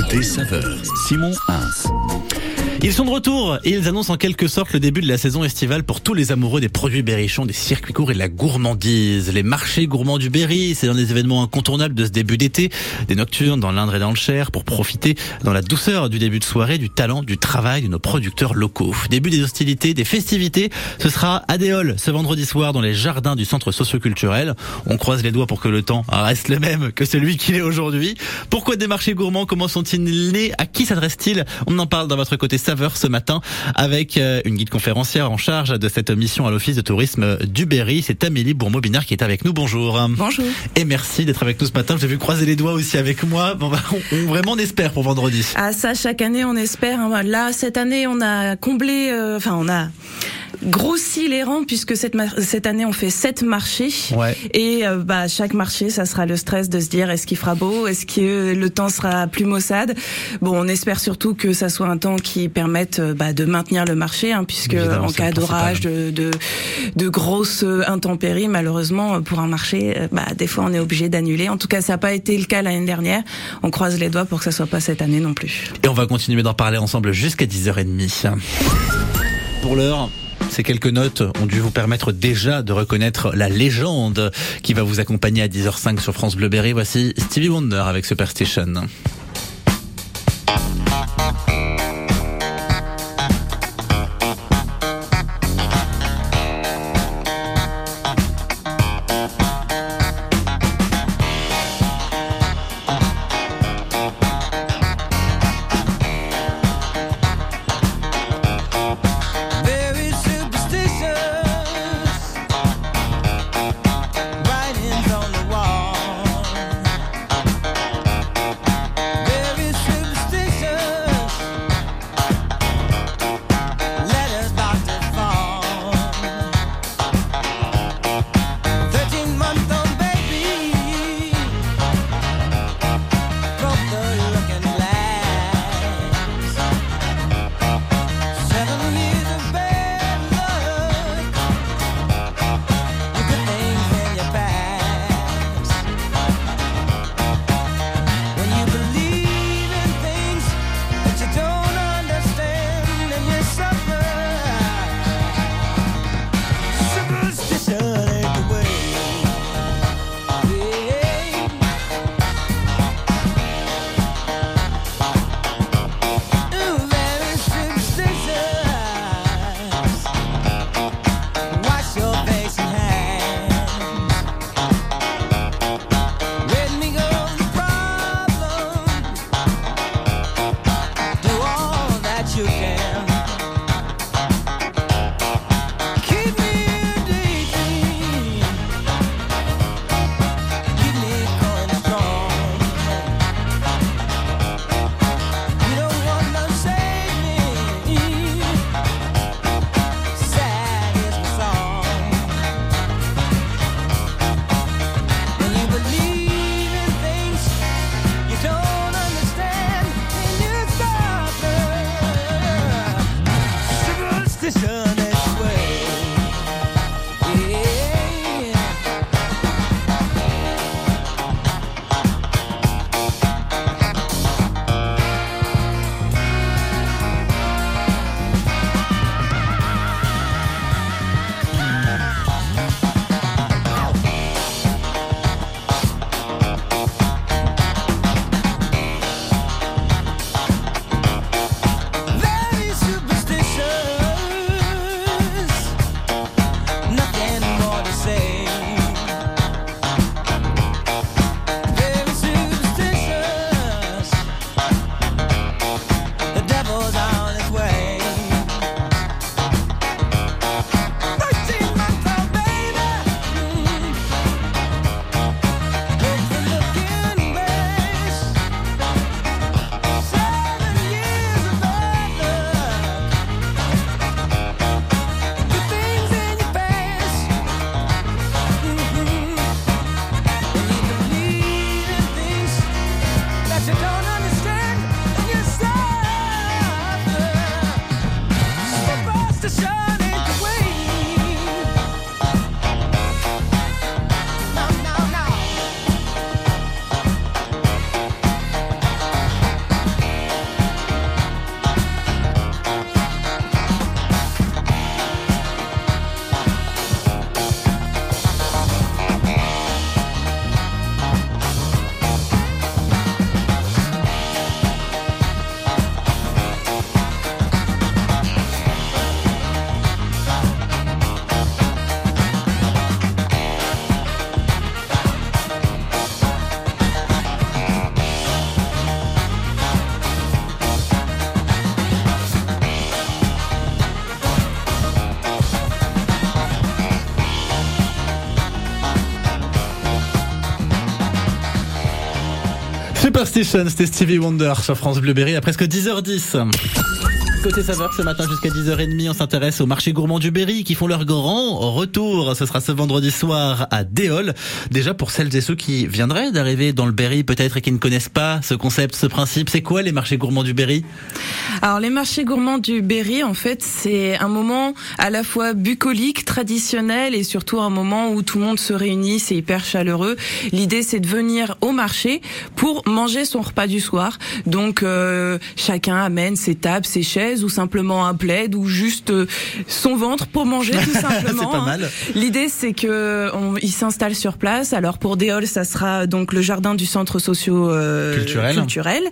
Côté saveur, Simon Hins. Ils sont de retour et ils annoncent en quelque sorte le début de la saison estivale pour tous les amoureux des produits berrichons, des circuits courts et de la gourmandise. Les marchés gourmands du Berry, c'est un des événements incontournables de ce début d'été. Des nocturnes dans l'Indre et dans le Cher pour profiter dans la douceur du début de soirée, du talent, du travail de nos producteurs locaux. Début des hostilités, des festivités, ce sera à Déol ce vendredi soir dans les jardins du centre socioculturel. On croise les doigts pour que le temps reste le même que celui qu'il est aujourd'hui. Pourquoi des marchés gourmands? Comment sont-ils nés? À qui s'adressent-ils? On en parle dans votre côté saveur ce matin avec euh, une guide conférencière en charge de cette mission à l'Office de tourisme du Berry. C'est Amélie Bourmeau-Binard qui est avec nous. Bonjour. Bonjour. Et merci d'être avec nous ce matin. J'ai vu croiser les doigts aussi avec moi. Bon, bah, on, on- vraiment on espère pour vendredi. Ah ça, chaque année, on espère. hein. Là, cette année, on a comblé, euh, enfin, on a grossi les rangs puisque cette, cette année, on fait sept marchés. Ouais. Et euh, bah, chaque marché, ça sera le stress de se dire est-ce qu'il fera beau, est-ce que le temps sera plus maussade? Bon, on espère surtout que ça soit un temps qui permette euh, bah, de maintenir le marché, hein, puisque Évidemment, en cas d'orage, de, de, de grosses euh, intempéries, malheureusement, pour un marché, euh, bah, des fois, on est obligé d'annuler. En tout cas, ça n'a pas été le cas l'année dernière. On croise les doigts pour que ça soit pas cette année non plus. Et on va continuer d'en parler ensemble jusqu'à 10h30. Pour l'heure, ces quelques notes ont dû vous permettre déjà de reconnaître la légende qui va vous accompagner à 10h05 sur France Bleu Berry. Voici Stevie Wonder avec Superstition. Superstition, c'était Stevie Wonder sur France Bleu Berry à presque 10h10. Côté saveur, ce matin jusqu'à 10h30, on s'intéresse au marché gourmand du Berry qui font leur grand retour. Ce sera ce vendredi soir à Déol. Déjà pour celles et ceux qui viendraient d'arriver dans le Berry peut-être et qui ne connaissent pas ce concept, ce principe, c'est quoi les marchés gourmands du Berry? Alors les marchés gourmands du Berry, en fait, c'est un moment à la fois bucolique, traditionnel et surtout un moment où tout le monde se réunit, c'est hyper chaleureux. L'idée c'est de venir au marché pour manger son repas du soir. Donc euh, chacun amène ses tables, ses chaises ou simplement un plaid ou juste euh, son ventre pour manger tout simplement. C'est pas hein. mal. L'idée c'est que on, il s'installe sur place. Alors pour Déol, ça sera donc le jardin du centre socio euh, Culturel. culturel.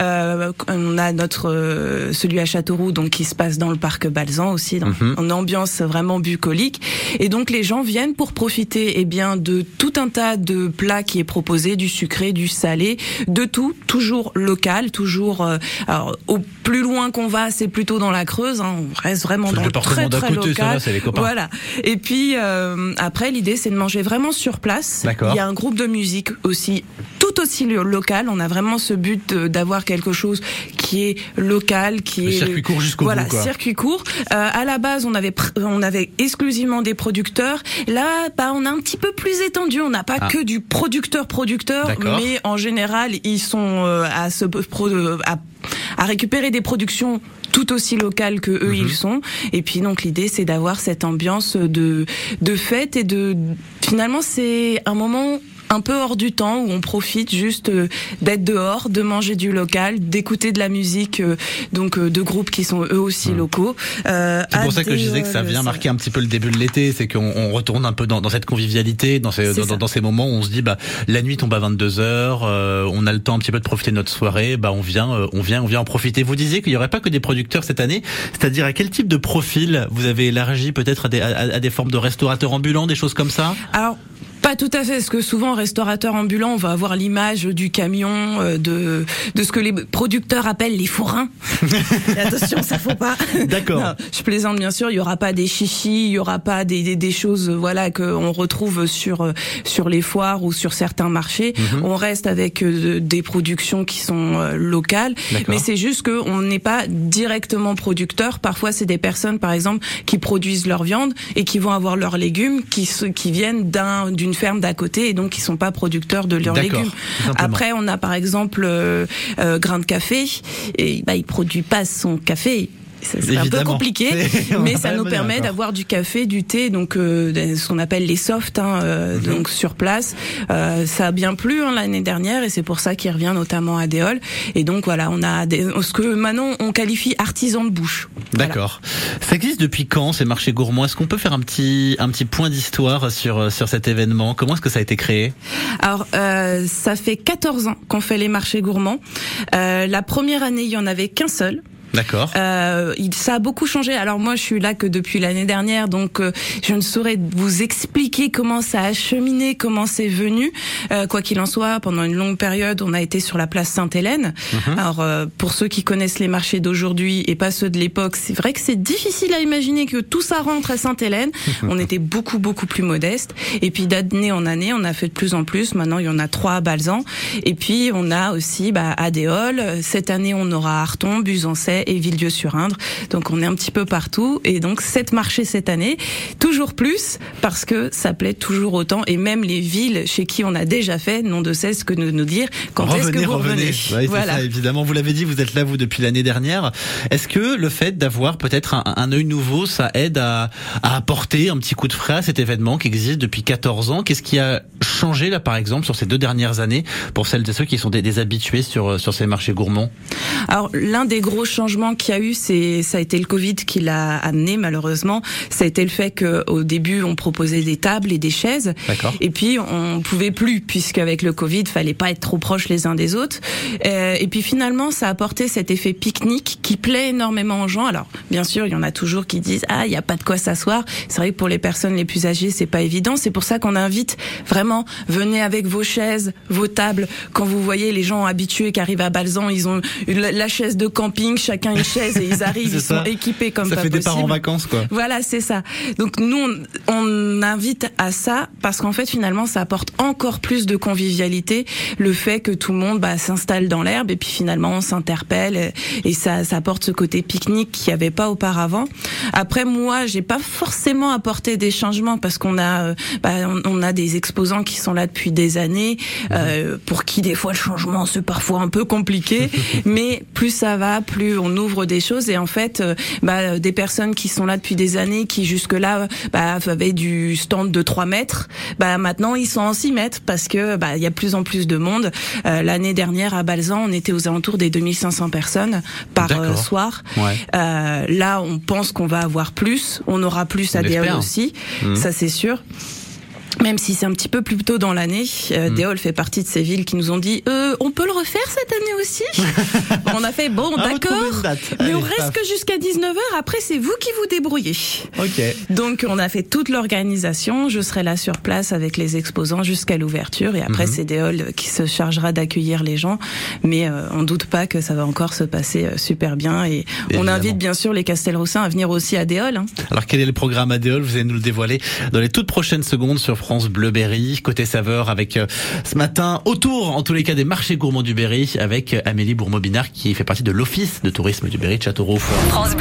Euh, on a notre euh, celui à Châteauroux donc qui se passe dans le parc Balzan aussi dans Mhm. en ambiance vraiment bucolique et donc les gens viennent pour profiter eh bien de tout un tas de plats qui est proposé du sucré, du salé, de tout, toujours local, toujours euh, alors au plus loin qu'on va, c'est plutôt dans la Creuse, hein, on reste vraiment dans le très très côté, ça local. va, c'est les copains. Voilà. Et puis euh, après l'idée c'est de manger vraiment sur place. Il y a un groupe de musique aussi tout aussi lo- local. On a vraiment ce but d'avoir quelque chose qui est local, qui Le est circuit court jusqu'au voilà, bout, quoi. circuit court. Euh, à la base, on avait on avait exclusivement des producteurs. Là, bah, on a un petit peu plus étendu. On n'a pas Ah. que du producteur producteur, mais en général, ils sont euh, à se pro- à, à récupérer des productions tout aussi locales que eux Mhm. ils sont. Et puis donc l'idée c'est d'avoir cette ambiance de de fête et de finalement c'est un moment un peu hors du temps où on profite juste euh, d'être dehors, de manger du local, d'écouter de la musique euh, donc euh, de groupes qui sont eux aussi locaux. Euh, Hmm. C'est pour ça que je disais que ça vient marquer un petit peu le début de l'été, c'est qu'on on retourne un peu dans, dans cette convivialité, dans ces, C'est dans, ça. dans ces moments où on se dit bah la nuit tombe à 22 heures, euh, on a le temps un petit peu de profiter de notre soirée, bah on vient, euh, on vient, on vient en profiter. Vous disiez qu'il y aurait pas que des producteurs cette année, c'est-à-dire à quel type de profil vous avez élargi peut-être à des, à, à des formes de restaurateurs ambulants, des choses comme ça? Alors, pas tout à fait, parce que souvent, restaurateur ambulant, on va avoir l'image du camion, euh, de, de ce que les producteurs appellent les fourrins. Attention, ça faut pas. D'accord. Je plaisante bien sûr, il y aura pas des chichis, il y aura pas des, des, des choses euh, voilà que on retrouve sur euh, sur les foires ou sur certains marchés. Mhm. On reste avec euh, des productions qui sont euh, locales, mais c'est juste que on n'est pas directement producteur. Parfois, c'est des personnes, par exemple, qui produisent leur viande et qui vont avoir leurs légumes qui qui viennent d'un d'une ferme d'à côté et donc qui sont pas producteurs de leurs légumes. Après, on a par exemple euh, euh, Grain de café et bah il produit pas son café. C'est un peu compliqué, mais ça nous permet d'avoir du café, du thé, donc euh, ce qu'on appelle les softs, hein, euh, Mhm. donc sur place. Euh, ça a bien plu hein, l'année dernière et c'est pour ça qu'il revient notamment à Déol. Et donc voilà, on a des, ce que maintenant on qualifie artisan de bouche. Voilà. D'accord. Ça existe depuis quand ces marchés gourmands? Est-ce qu'on peut faire un petit un petit point d'histoire sur sur cet événement? Comment est-ce que ça a été créé? Alors, euh, ça fait 14 ans qu'on fait les marchés gourmands. Euh, la première année, il y en avait qu'un seul. D'accord. Euh, ça a beaucoup changé. Alors moi, je suis là que depuis l'année dernière, donc euh, je ne saurais vous expliquer comment ça a cheminé, comment c'est venu. Euh, quoi qu'il en soit, pendant une longue période, on a été sur la place Sainte-Hélène. Alors euh, pour ceux qui connaissent les marchés d'aujourd'hui et pas ceux de l'époque, c'est vrai que c'est difficile à imaginer que tout ça rentre à Sainte-Hélène. on était beaucoup beaucoup plus modeste. Et puis d'année en année, on a fait de plus en plus. Maintenant, il y en a trois à Balzan. Et puis on a aussi bah, Adéol. Cette année, on aura Arton, Buzancais et Villedieu-sur-Indre. Donc on est un petit peu partout. Et donc sept marchés cette année, toujours plus parce que ça plaît toujours autant. Et même les villes chez qui on a déjà fait n'ont de cesse que de nous dire quand est-ce que vous revenez. Ouais, voilà. ça, évidemment. Vous l'avez dit, vous êtes là vous depuis l'année dernière. Est-ce que le fait d'avoir peut-être un, un œil nouveau, ça aide à, à apporter un petit coup de frais à cet événement qui existe depuis 14 ans? Qu'est-ce qui a changé là, par exemple, sur ces deux dernières années pour celles et ceux qui sont des, des habitués sur sur ces marchés gourmands? Alors l'un des gros changements qu'il y a eu, c'est ça a été le Covid qui l'a amené malheureusement. Ça a été le fait qu'au début on proposait des tables et des chaises, et puis on pouvait plus puisqu'avec le Covid fallait pas être trop proches les uns des autres. Euh, et puis finalement ça a apporté cet effet pique-nique qui plaît énormément aux gens. Alors bien sûr il y en a toujours qui disent ah il y a pas de quoi s'asseoir. C'est vrai que pour les personnes les plus âgées c'est pas évident. C'est pour ça qu'on invite vraiment venez avec vos chaises, vos tables. Quand vous voyez les gens habitués qui arrivent à Balzan, ils ont la chaise de camping, chacun une chaise et ils arrivent, ils ça. sont équipés comme Ça pas fait départ en possible. vacances, quoi. Voilà, c'est ça. Donc nous, on, on invite à ça parce qu'en fait, finalement, ça apporte encore plus de convivialité, le fait que tout le monde bah, s'installe dans l'herbe et puis finalement on s'interpelle et, et ça, ça apporte ce côté pique-nique qu'il n'y avait pas auparavant. Après, moi, j'ai pas forcément apporté des changements parce qu'on a, euh, bah, on, on a des exposants qui sont là depuis des années, euh, pour qui des fois le changement c'est parfois un peu compliqué, mais plus ça va, plus on ouvre des choses et en fait, euh, bah, des personnes qui sont là depuis des années, qui jusque-là bah, avaient du stand de 3 mètres, bah, maintenant ils sont en 6 mètres parce que bah, il y a plus en plus de monde. Euh, L'année dernière à Balzan, on était aux alentours des 2500 personnes par euh, soir. Ouais. Euh, là, on pense qu'on va avoir plus. On aura plus On à l'espère. aussi, Mhm. ça c'est sûr. Même si c'est un petit peu plus tôt dans l'année, euh, Mhm. Déol fait partie de ces villes qui nous ont dit euh, on peut le refaire cette année aussi. on a fait bon Ah, d'accord, mais Allez, on reste paf. que jusqu'à 19h. Après c'est vous qui vous débrouillez. Ok. Donc on a fait toute l'organisation. Je serai là sur place avec les exposants jusqu'à l'ouverture et après Mhm. c'est Déol qui se chargera d'accueillir les gens. Mais euh, on doute pas que ça va encore se passer euh, super bien et on invite bien sûr les Castelroussins à venir aussi à Déol. hein. Alors quel est le programme Adéol Vous allez nous le dévoiler dans les toutes prochaines secondes sur France Bleu Berry. Côté saveur avec euh, ce matin autour en tous les cas des marchés gourmands du Berry avec euh, Amélie Bourmont-Binard qui fait partie de l'office de tourisme du Berry de Châteauroux. France.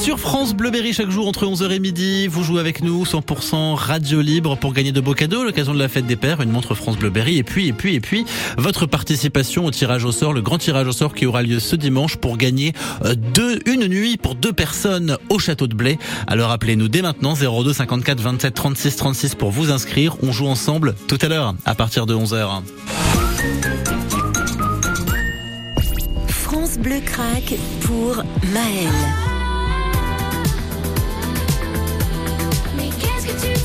Sur France Bleu Berry chaque jour entre 11h et midi, vous jouez avec nous 100% radio libre pour gagner de beaux cadeaux l'occasion de la fête des pères, une montre France Bleu Berry et puis et puis et puis votre participation au tirage au sort, le grand tirage au sort qui aura lieu ce dimanche pour gagner euh, deux une nuit pour deux personnes au château de Blé. Alors appelez-nous dès maintenant 02 54 27 36 36 pour vous inscrire. On joue ensemble tout à l'heure à partir de 11h. France Bleu craque pour Maël.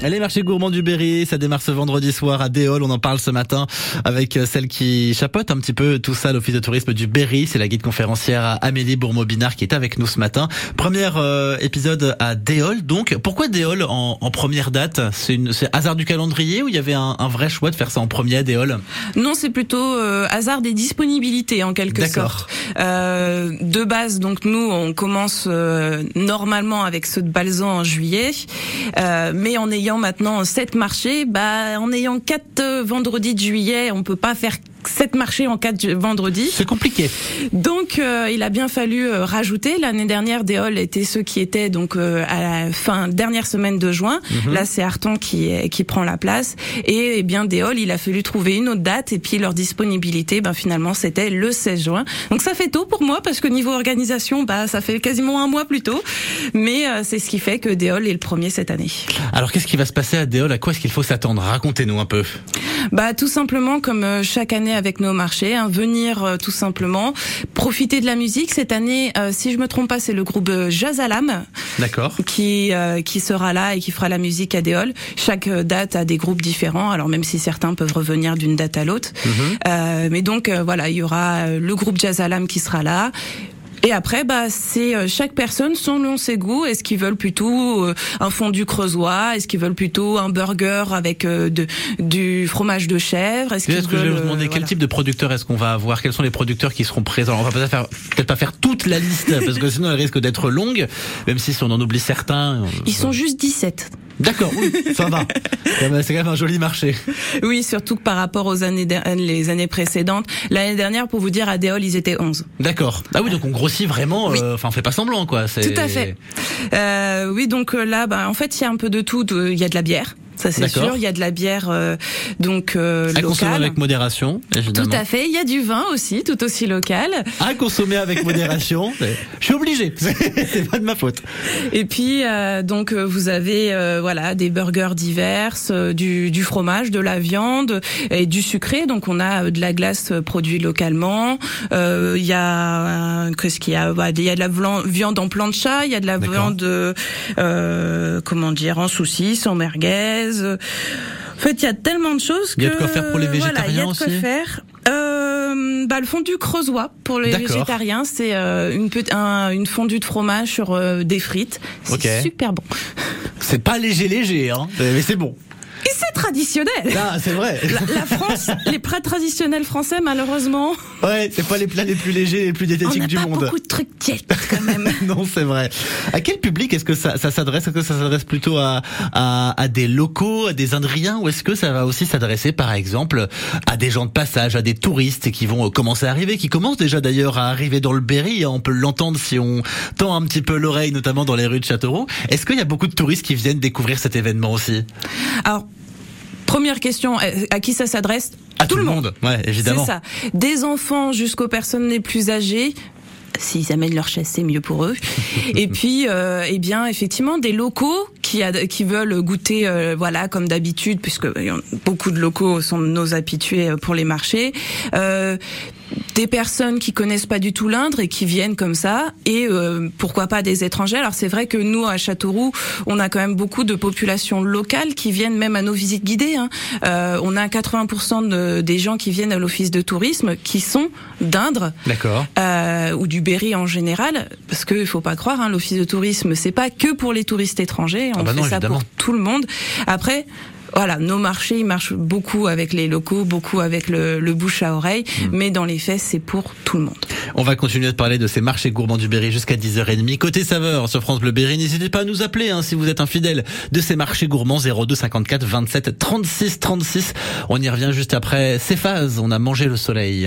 Les marchés gourmands du Berry, ça démarre ce vendredi soir à Déol. On en parle ce matin avec euh, celle qui chapeaute un petit peu tout ça, l'office de tourisme du Berry. C'est la guide conférencière Amélie Bourmont-Binard qui est avec nous ce matin. Premier euh, épisode à Déol. Donc, pourquoi Déol en, en première date? C'est une- c'est hasard du calendrier ou il y avait un, un vrai choix de faire ça en premier à Déol? Non, c'est plutôt euh, hasard des disponibilités en quelque sorte. Euh, de base, donc nous, on commence euh, normalement avec ceux de Balzan en juillet, euh, mais en ayant maintenant sept marchés, bah, en ayant quatre euh, vendredis de juillet, on peut pas faire sept marchés en quatre vendredis. C'est compliqué. Donc, euh, il a bien fallu euh, rajouter. L'année dernière, Déol était ceux qui étaient donc euh, à la fin dernière semaine de juin. Là, c'est Arton qui est- qui prend la place. Et, eh bien, Déol, il a fallu trouver une autre date. Et puis leur disponibilité, ben finalement, c'était le 16 juin. Donc ça fait tôt pour moi parce que niveau organisation, bah ça fait quasiment un mois plus tôt. Mais euh, c'est ce qui fait que Déol est le premier cette année. Alors, qu'est-ce qui va se passer à Déol À quoi est-ce qu'il faut s'attendre? Racontez-nous un peu. Bah tout simplement comme euh, chaque année avec nos marchés, hein, venir euh, tout simplement profiter de la musique. Cette année, euh, si je me trompe pas, c'est le groupe euh, Jazalam D'accord. qui qui sera là et qui fera la musique à Déol. Chaque date a des groupes différents, alors même si certains peuvent revenir d'une date à l'autre. Euh, mais donc voilà, il y aura le groupe Jazalam qui sera là. Et après, bah, c'est euh, chaque personne selon ses goûts. Est-ce qu'ils veulent plutôt euh, un fondu creusois? Est-ce qu'ils veulent plutôt un burger avec euh, de, du fromage de chèvre? Est-ce ce que je vais vous demander. Quel type de producteurs est-ce qu'on va avoir? Quels sont les producteurs qui seront présents? Alors, On va peut-être faire, pas faire toute la liste parce que sinon elle risque d'être longue. Même si on en oublie certains. Ils sont juste 17. D'accord, oui, ça va. C'est quand même- un joli marché. Oui, surtout que par rapport aux années les années précédentes. L'année dernière, pour vous dire, à Déol, ils étaient 11. D'accord. Ah oui, donc on grossit vraiment. Oui. euh, Enfin, on fait pas semblant, quoi. C'est- Tout à fait. Euh, oui, donc euh, là, bah, en fait, il y a un peu de tout. Il y a de la bière. Ça c'est sûr. Il y a de la bière euh, donc euh, À consommer avec modération, évidemment. Tout à fait. Il y a du vin aussi, tout aussi local. À consommer avec modération. Je suis obligé. C'est pas de ma faute. Et puis euh, donc euh, vous avez euh, voilà des burgers divers, euh, du, du fromage, de la viande et du sucré. Donc on a de la glace produite localement. Euh, Il y a qu'est-ce qu'il y a? Bah, Il y a de la viande en plancha, il y a de la viande comment dire en saucisse, en merguez. En fait, il y a tellement de choses que Il y a de quoi faire pour les voilà, il y a de végétariens quoi aussi faire. Euh, bah, le fondu creusois pour les végétariens, c'est euh, une, un- une fondue de fromage sur euh, des frites. C'est super bon. C'est pas léger léger, hein. Mais c'est bon. Et c'est traditionnel. Ah, c'est vrai. La, la France, les plats traditionnels français, malheureusement, Ouais, c'est pas les plats les plus légers, les plus on diététiques du pas monde. beaucoup de trucs tièdes quand même. non, c'est vrai. À quel public est-ce que ça, ça s'adresse? Est-ce que ça s'adresse plutôt à, à, à des locaux, à des Indriens, ou est-ce que ça va aussi s'adresser, par exemple, à des gens de passage, à des touristes qui vont commencer à arriver, qui commencent déjà d'ailleurs à arriver dans le Berry hein, On peut l'entendre si on tend un petit peu l'oreille, notamment dans les rues de Châteauroux. Est-ce qu'il y a beaucoup de touristes qui viennent découvrir cet événement aussi? Alors, première question, euh, à qui ça s'adresse À tout, le monde, ouais, évidemment. C'est ça. Des enfants jusqu'aux personnes les plus âgées. S'ils amènent leur chaise, c'est mieux pour eux. Et puis, euh, eh bien, effectivement, des locaux qui, a- qui veulent goûter, euh, voilà, comme d'habitude, puisque en- beaucoup de locaux sont nos habitués euh, pour les marchés. Euh, des personnes qui connaissent pas du tout l'Indre et qui viennent comme ça, et euh, pourquoi pas des étrangers. Alors c'est vrai que nous à Châteauroux, on a quand même beaucoup de populations locales qui viennent même à nos visites guidées. Hein. Euh, on a 80% de, des gens qui viennent à l'office de tourisme qui sont d'Indre D'accord. euh, ou du Berry en général, parce que il faut pas croire, hein, l'office de tourisme c'est pas que pour les touristes étrangers, on Ah bah fait ça évidemment. pour tout le monde. Après. Voilà, nos marchés, ils marchent beaucoup avec les locaux, beaucoup avec le, le bouche à oreille, Hmm. mais dans les faits, c'est pour tout le monde. On va continuer de parler de ces marchés gourmands du Berry jusqu'à 10h30. Côté saveur sur France Bleu Berry, n'hésitez pas à nous appeler hein, si vous êtes un fidèle de ces marchés gourmands 02 54 27 36 36. On y revient juste après ces phases. On a mangé le soleil.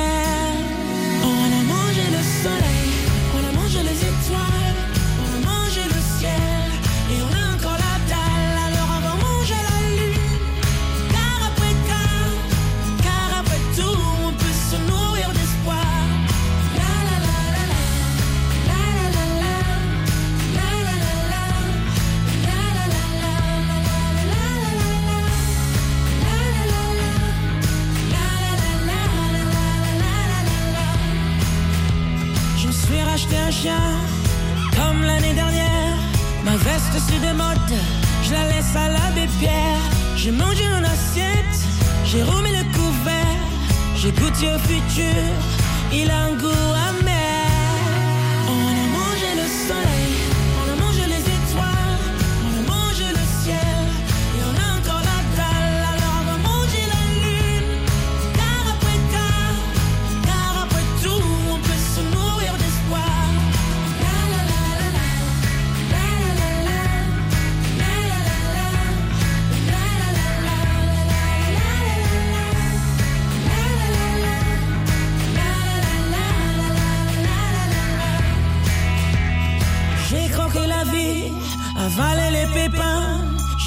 Comme l'année dernière. Ma veste sur des modes, je la laisse à l'abbé Pierre. J'ai mangé mon assiette, j'ai remis le couvert. J'ai goûté au futur, il a un goût amer.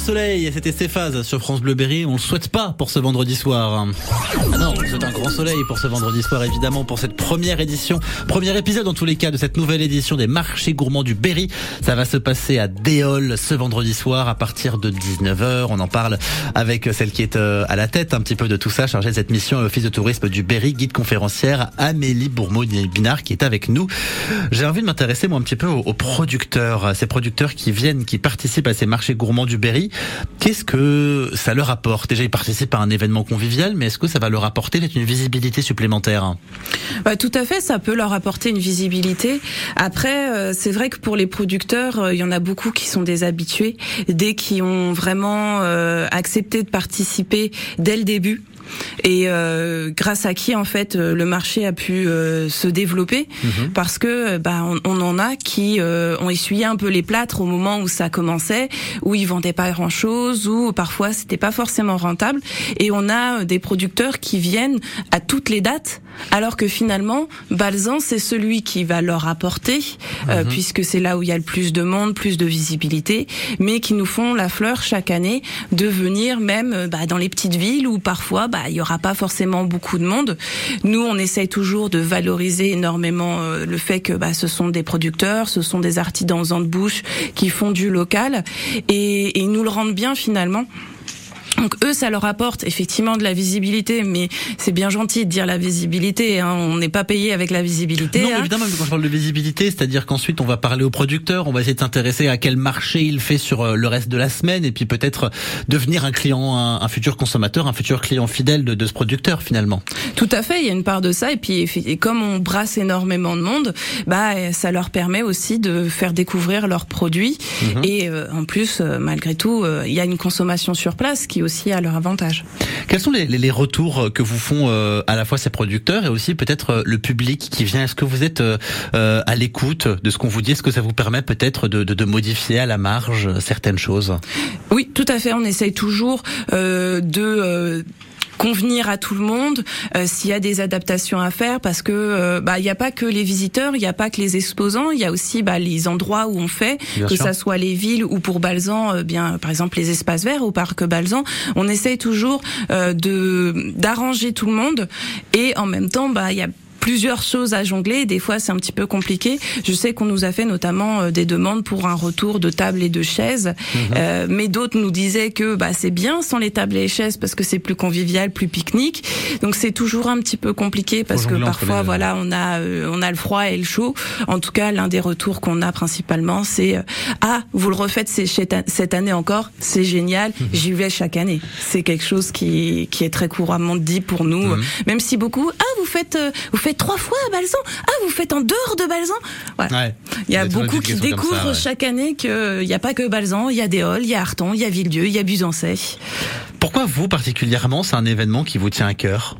soleil c'était Céphase sur France Bleu Berry. On le souhaite pas pour ce vendredi soir. Ah non, on souhaite un grand soleil pour ce vendredi soir évidemment pour cette première édition, premier épisode dans tous les cas de cette nouvelle édition des marchés gourmands du Berry. Ça va se passer à Déol ce vendredi soir à partir de 19h. On en parle avec celle qui est euh, à la tête un petit peu de tout ça, chargée de cette mission à l'Office de tourisme du Berry, guide conférencière Amélie Bourmeau-Binard qui est avec nous. J'ai envie de m'intéresser moi un petit peu aux producteurs, ces producteurs qui viennent, qui participent à ces marchés gourmands du Berry. Qu'est-ce que ça leur apporte? Déjà, ils participent à un événement convivial, mais est-ce que ça va leur apporter une visibilité supplémentaire? Bah, tout à fait, ça peut leur apporter une visibilité. Après, euh, c'est vrai que pour les producteurs, euh, il y en a beaucoup qui sont des habitués, des qui ont vraiment euh, accepté de participer dès le début. Et euh, grâce à qui en fait le marché a pu euh, se développer. Parce que bah on, on en a qui euh, ont essuyé un peu les plâtres au moment où ça commençait où ils vendaient pas grand chose ou parfois c'était pas forcément rentable. Et on a euh, des producteurs qui viennent à toutes les dates alors que finalement Balzan c'est celui qui va leur apporter euh, puisque c'est là où il y a le plus de monde plus de visibilité mais qui nous font la fleur chaque année de venir même euh, bah, dans les petites villes où parfois bah, il y aura pas forcément beaucoup de monde. Nous, on essaye toujours de valoriser énormément euh, le fait que bah, ce sont des producteurs, ce sont des artisans de bouche qui font du local. Et, et nous le rendent bien finalement. Donc eux, ça leur apporte effectivement de la visibilité, mais c'est bien gentil de dire la visibilité. Hein. On n'est pas payé avec la visibilité. Non, hein. évidemment, mais quand je parle de visibilité, c'est-à-dire qu'ensuite on va parler au producteur, on va essayer de s'intéresser à quel marché il fait sur euh, le reste de la semaine, et puis peut-être devenir un client, un, un futur consommateur, un futur client fidèle de, de ce producteur finalement. Tout à fait, il y a une part de ça. Et puis, et comme on brasse énormément de monde, bah, euh, ça leur permet aussi de faire découvrir leurs produits. Et euh, en plus, euh, malgré tout, euh, il y a une consommation sur place qui aussi a leur avantage. Quels sont les, les- les retours que vous font euh, à la fois ces producteurs et aussi peut-être euh, le public qui vient? Est-ce que vous êtes euh, euh, à l'écoute de ce qu'on vous dit? Est-ce que ça vous permet peut-être de, de, de modifier à la marge euh, certaines choses? Oui, tout à fait. On essaye toujours euh, de euh, convenir à tout le monde euh, s'il y a des adaptations à faire parce que euh, bah il n'y a pas que les visiteurs, il n'y a pas que les exposants, il y a aussi bah, les endroits où on fait, Bien que sûr. ça soit les villes ou pour Balzan, euh, bien par exemple les espaces verts au parc Balzan, on essaye toujours euh, de d'arranger tout le monde et en même temps bah il y a plusieurs choses à jongler. Des fois, c'est un petit peu compliqué. Je sais qu'on nous a fait notamment euh, des demandes pour un retour de tables et de chaises, Mhm. Euh, mais d'autres nous disaient que bah, c'est bien sans les tables et les chaises parce que c'est plus convivial, plus pique-nique. Donc c'est toujours un petit peu compliqué parce que parfois, les- voilà, on a euh, on a le froid et le chaud. En tout cas, l'un des retours qu'on a principalement, c'est euh, ah vous le refaites cette année encore, c'est génial. Mhm. J'y vais chaque année. C'est quelque chose qui qui est très couramment dit pour nous, Mhm. même si beaucoup ah vous faites vous faites trois fois à Balzan, ah vous faites en dehors de Balzan. Voilà. Ouais. Il y a beaucoup qui ça, découvrent ouais. chaque année qu'il n'y a pas que Balzan, il y a des Halles, il y a Arton, il y a Villedieu, il y a Busancais. Pourquoi vous particulièrement, c'est un événement qui vous tient à cœur?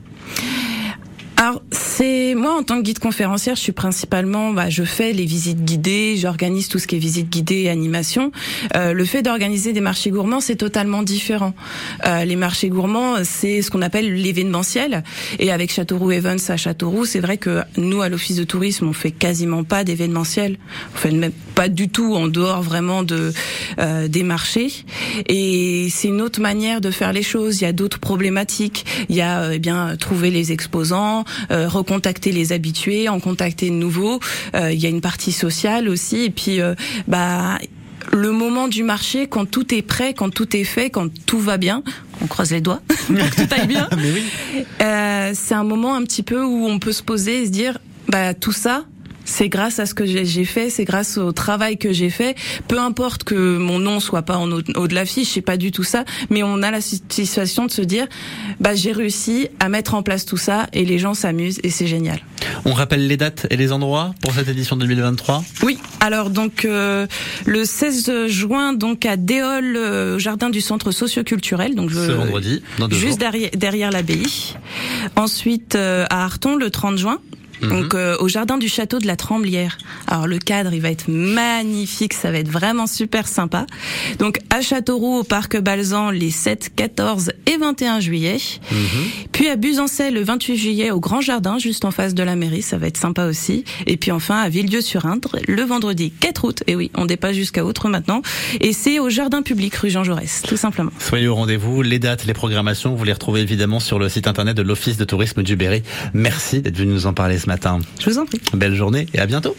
Alors, c'est moi en tant que guide conférencière, je suis principalement, bah, je fais les visites guidées, j'organise tout ce qui est visite guidée et animation. Euh, le fait d'organiser des marchés gourmands, c'est totalement différent. Euh, les marchés gourmands, c'est ce qu'on appelle l'événementiel. Et avec Châteauroux Evans à Châteauroux, c'est vrai que nous, à l'office de tourisme, on fait quasiment pas d'événementiel. On fait même pas du tout en dehors vraiment de euh, des marchés. Et c'est une autre manière de faire les choses. Il y a d'autres problématiques. Il y a euh, eh bien trouver les exposants, euh, recontacter les habitués, en contacter de nouveaux. Euh, il y a une partie sociale aussi. Et puis euh, bah le moment du marché, quand tout est prêt, quand tout est fait, quand tout va bien, on croise les doigts pour que tout aille bien. Oui. Euh, c'est un moment un petit peu où on peut se poser et se dire, bah tout ça, c'est grâce à ce que j'ai fait, c'est grâce au travail que j'ai fait. Peu importe que mon nom soit pas en haut, haut de l'affiche, c'est pas du tout ça, mais on a la situation de se dire, bah j'ai réussi à mettre en place tout ça et les gens s'amusent et c'est génial. On rappelle les dates et les endroits pour cette édition 2023 Oui, alors donc euh, le 16 juin donc à Déol, euh, au jardin du centre socioculturel, donc je- Ce vendredi, dans deux juste jours. derrière, derrière l'abbaye. Ensuite euh, à Arton le 30 juin. Donc euh, au jardin du château de la Tremblière. Alors le cadre, il va être magnifique, ça va être vraiment super sympa. Donc à Châteauroux, au parc Balzan, les 7, 14 et 21 juillet. Puis à Buzancais, le 28 juillet, au Grand Jardin, juste en face de la mairie, ça va être sympa aussi. Et puis enfin à Villedieu-sur-Indre, le vendredi 4 août. Et oui, on dépasse jusqu'à Outre maintenant. Et c'est au jardin public, rue Jean Jaurès, tout simplement. Soyez au rendez-vous. Les dates, les programmations, vous les retrouvez évidemment sur le site internet de l'Office de tourisme du Berry. Merci d'être venu nous en parler ce je vous en prie. Belle journée et à bientôt.